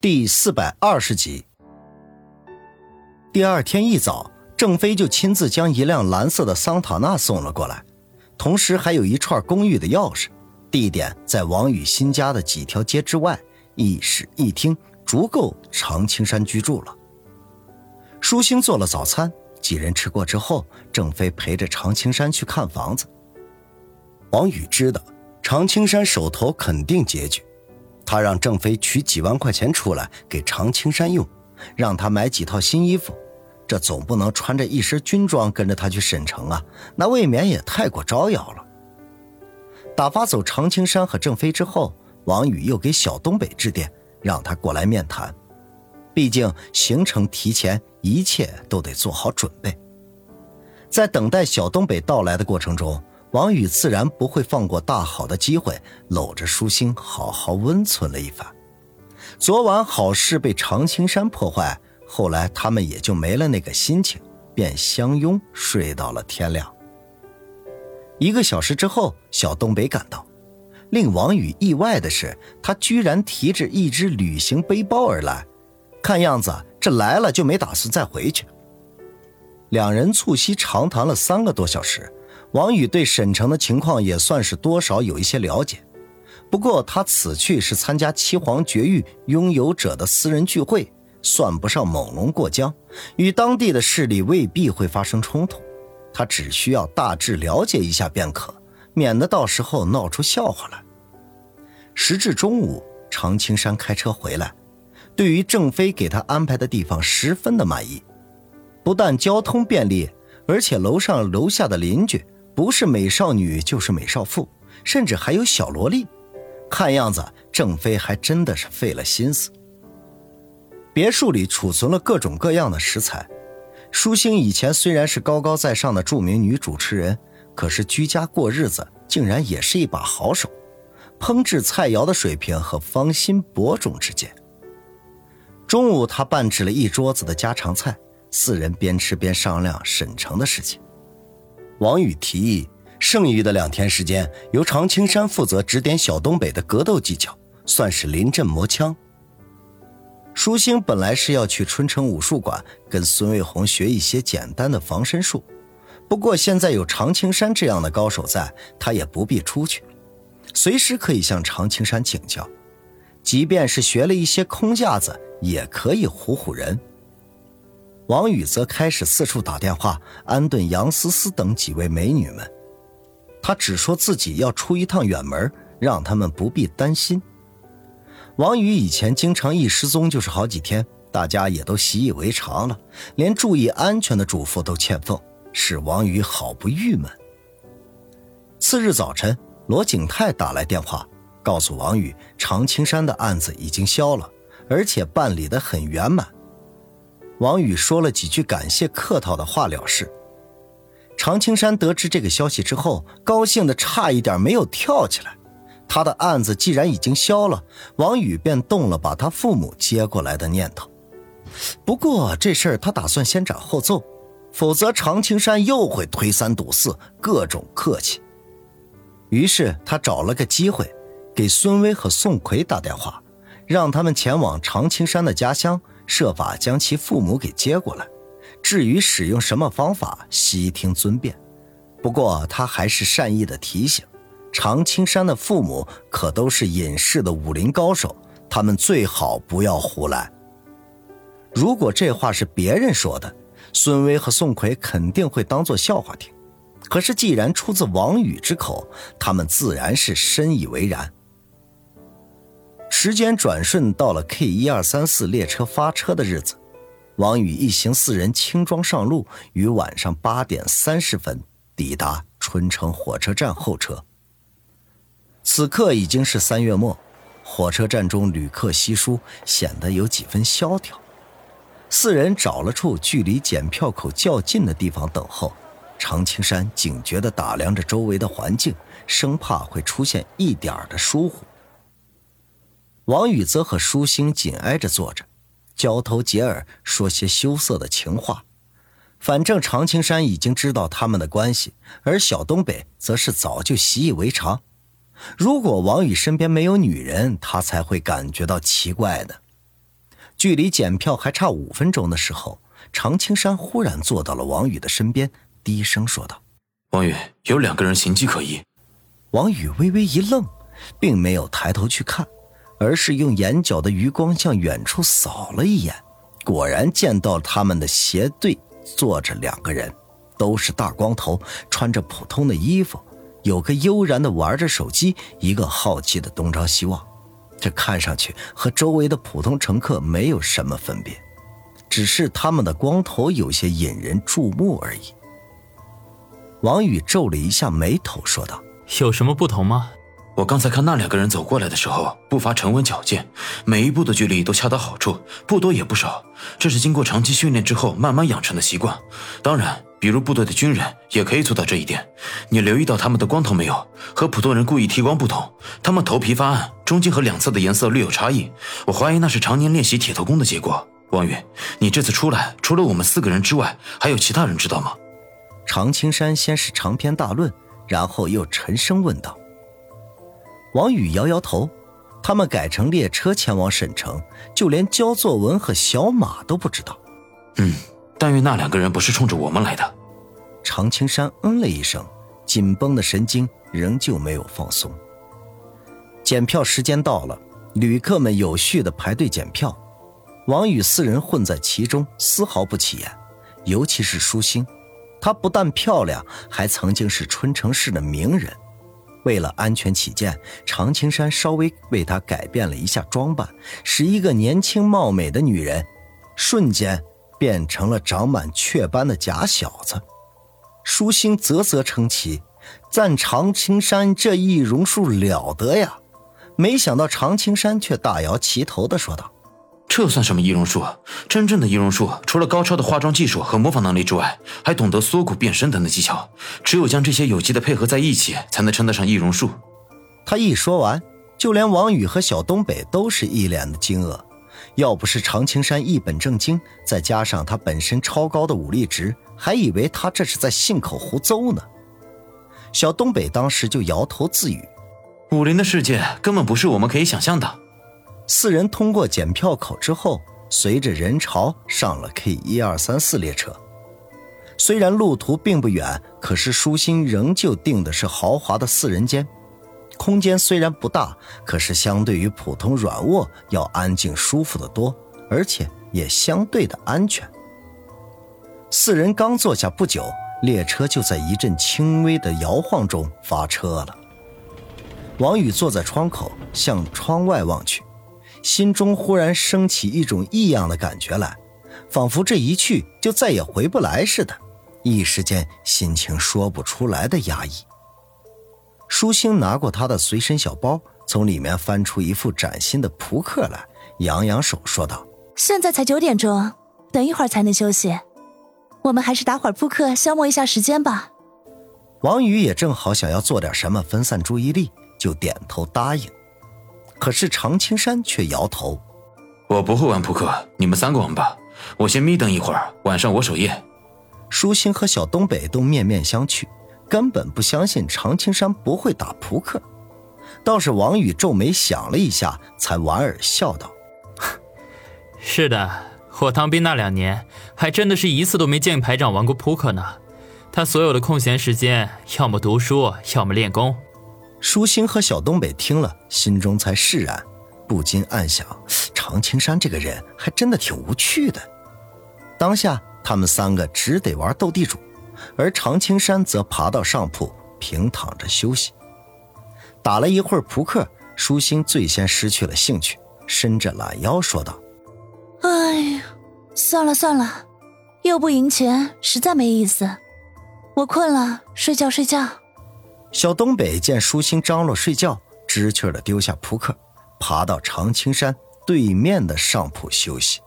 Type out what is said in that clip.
第四百二十集。第二天一早，郑飞就亲自将一辆蓝色的桑塔纳送了过来，同时还有一串公寓的钥匙，地点在王宇新家的几条街之外，一室一厅，足够常青山居住了。舒心做了早餐，几人吃过之后，郑飞陪着常青山去看房子。王宇知道常青山手头肯定拮据。他让郑飞取几万块钱出来给常青山用，让他买几套新衣服。这总不能穿着一身军装跟着他去省城啊，那未免也太过招摇了。打发走常青山和郑飞之后，王宇又给小东北致电，让他过来面谈。毕竟行程提前，一切都得做好准备。在等待小东北到来的过程中。王宇自然不会放过大好的机会，搂着舒心好好温存了一番。昨晚好事被常青山破坏，后来他们也就没了那个心情，便相拥睡到了天亮。一个小时之后，小东北赶到，令王宇意外的是，他居然提着一只旅行背包而来，看样子这来了就没打算再回去。两人促膝长谈了三个多小时。王宇对沈城的情况也算是多少有一些了解，不过他此去是参加七皇绝域拥有者的私人聚会，算不上猛龙过江，与当地的势力未必会发生冲突。他只需要大致了解一下便可，免得到时候闹出笑话来。时至中午，常青山开车回来，对于郑飞给他安排的地方十分的满意，不但交通便利，而且楼上楼下的邻居。不是美少女就是美少妇，甚至还有小萝莉。看样子郑飞还真的是费了心思。别墅里储存了各种各样的食材。舒心以前虽然是高高在上的著名女主持人，可是居家过日子竟然也是一把好手，烹制菜肴的水平和方心伯仲之间。中午他办制了一桌子的家常菜，四人边吃边商量沈城的事情。王宇提议，剩余的两天时间由常青山负责指点小东北的格斗技巧，算是临阵磨枪。舒心本来是要去春城武术馆跟孙卫红学一些简单的防身术，不过现在有常青山这样的高手在，他也不必出去，随时可以向常青山请教。即便是学了一些空架子，也可以唬唬人。王宇则开始四处打电话安顿杨思思等几位美女们，他只说自己要出一趟远门，让他们不必担心。王宇以前经常一失踪就是好几天，大家也都习以为常了，连注意安全的嘱咐都欠奉，使王宇好不郁闷。次日早晨，罗景泰打来电话，告诉王宇，常青山的案子已经消了，而且办理得很圆满。王宇说了几句感谢客套的话了事。常青山得知这个消息之后，高兴的差一点没有跳起来。他的案子既然已经消了，王宇便动了把他父母接过来的念头。不过这事儿他打算先斩后奏，否则常青山又会推三阻四，各种客气。于是他找了个机会，给孙威和宋奎打电话，让他们前往常青山的家乡。设法将其父母给接过来，至于使用什么方法，悉听尊便。不过他还是善意的提醒：常青山的父母可都是隐世的武林高手，他们最好不要胡来。如果这话是别人说的，孙威和宋奎肯定会当做笑话听。可是既然出自王宇之口，他们自然是深以为然。时间转瞬到了 K 一二三四列车发车的日子，王宇一行四人轻装上路，于晚上八点三十分抵达春城火车站候车。此刻已经是三月末，火车站中旅客稀疏，显得有几分萧条。四人找了处距离检票口较近的地方等候。常青山警觉地打量着周围的环境，生怕会出现一点的疏忽。王宇则和舒心紧挨着坐着，交头接耳说些羞涩的情话。反正常青山已经知道他们的关系，而小东北则是早就习以为常。如果王宇身边没有女人，他才会感觉到奇怪的。距离检票还差五分钟的时候，常青山忽然坐到了王宇的身边，低声说道：“王宇，有两个人形迹可疑。”王宇微微一愣，并没有抬头去看，而是用眼角的余光向远处扫了一眼，果然见到他们的斜对坐着两个人，都是大光头，穿着普通的衣服，有个悠然的玩着手机，一个好奇的东张西望。这看上去和周围的普通乘客没有什么分别，只是他们的光头有些引人注目而已。王宇皱了一下眉头，说道：“有什么不同吗？我刚才看那两个人走过来的时候，步伐沉稳矫健，每一步的距离都恰到好处，不多也不少。这是经过长期训练之后慢慢养成的习惯。当然。”比如部队的军人也可以做到这一点。你留意到他们的光头没有？和普通人故意剃光不同，他们头皮发暗，中间和两侧的颜色略有差异。我怀疑那是常年练习铁头功的结果。王宇，你这次出来，除了我们四个人之外，还有其他人知道吗？常青山先是长篇大论，然后又沉声问道。王宇摇摇头，他们改乘列车前往省城，就连焦作文和小马都不知道。嗯。但愿那两个人不是冲着我们来的。常青山嗯了一声，紧绷的神经仍旧没有放松。检票时间到了，旅客们有序的排队检票，王宇四人混在其中，丝毫不起眼。尤其是舒心，她不但漂亮，还曾经是春城市的名人。为了安全起见，常青山稍微为她改变了一下装扮，使一个年轻貌美的女人瞬间。变成了长满雀斑的假小子，舒心啧啧称奇，赞常青山这易容术了得呀！没想到常青山却大摇其头的说道：“这算什么易容术？真正的易容术，除了高超的化妆技术和模仿能力之外，还懂得缩骨变身等等技巧。只有将这些有机的配合在一起，才能称得上易容术。”他一说完，就连王宇和小东北都是一脸的惊愕。要不是常青山一本正经，再加上他本身超高的武力值，还以为他这是在信口胡诌呢。小东北当时就摇头自语：“武林的世界根本不是我们可以想象的。”四人通过检票口之后，随着人潮上了 K 一二三四列车。虽然路途并不远，可是舒心仍旧订的是豪华的四人间。空间虽然不大，可是相对于普通软卧要安静舒服的多，而且也相对的安全。四人刚坐下不久，列车就在一阵轻微的摇晃中发车了。王宇坐在窗口，向窗外望去，心中忽然升起一种异样的感觉来，仿佛这一去就再也回不来似的，一时间心情说不出来的压抑。舒心拿过他的随身小包，从里面翻出一副崭新的扑克来，扬扬手说道：“现在才九点钟，等一会儿才能休息，我们还是打会儿扑克消磨一下时间吧。”王宇也正好想要做点什么分散注意力，就点头答应。可是常青山却摇头：“我不会玩扑克，你们三个玩吧，我先眯瞪一会儿，晚上我守夜。”舒心和小东北都面面相觑。根本不相信常青山不会打扑克，倒是王宇皱眉想了一下，才莞尔笑道：“ 是的，我当兵那两年，还真的是一次都没见排长玩过扑克呢。他所有的空闲时间，要么读书，要么练功。”舒心和小东北听了，心中才释然，不禁暗想：常青山这个人还真的挺无趣的。当下，他们三个只得玩斗地主。而常青山则爬到上铺，平躺着休息。打了一会儿扑克，舒心最先失去了兴趣，伸着懒腰说道：“哎呀，算了算了，又不赢钱，实在没意思。我困了，睡觉睡觉。”小东北见舒心张罗睡觉，知趣的丢下扑克，爬到常青山对面的上铺休息。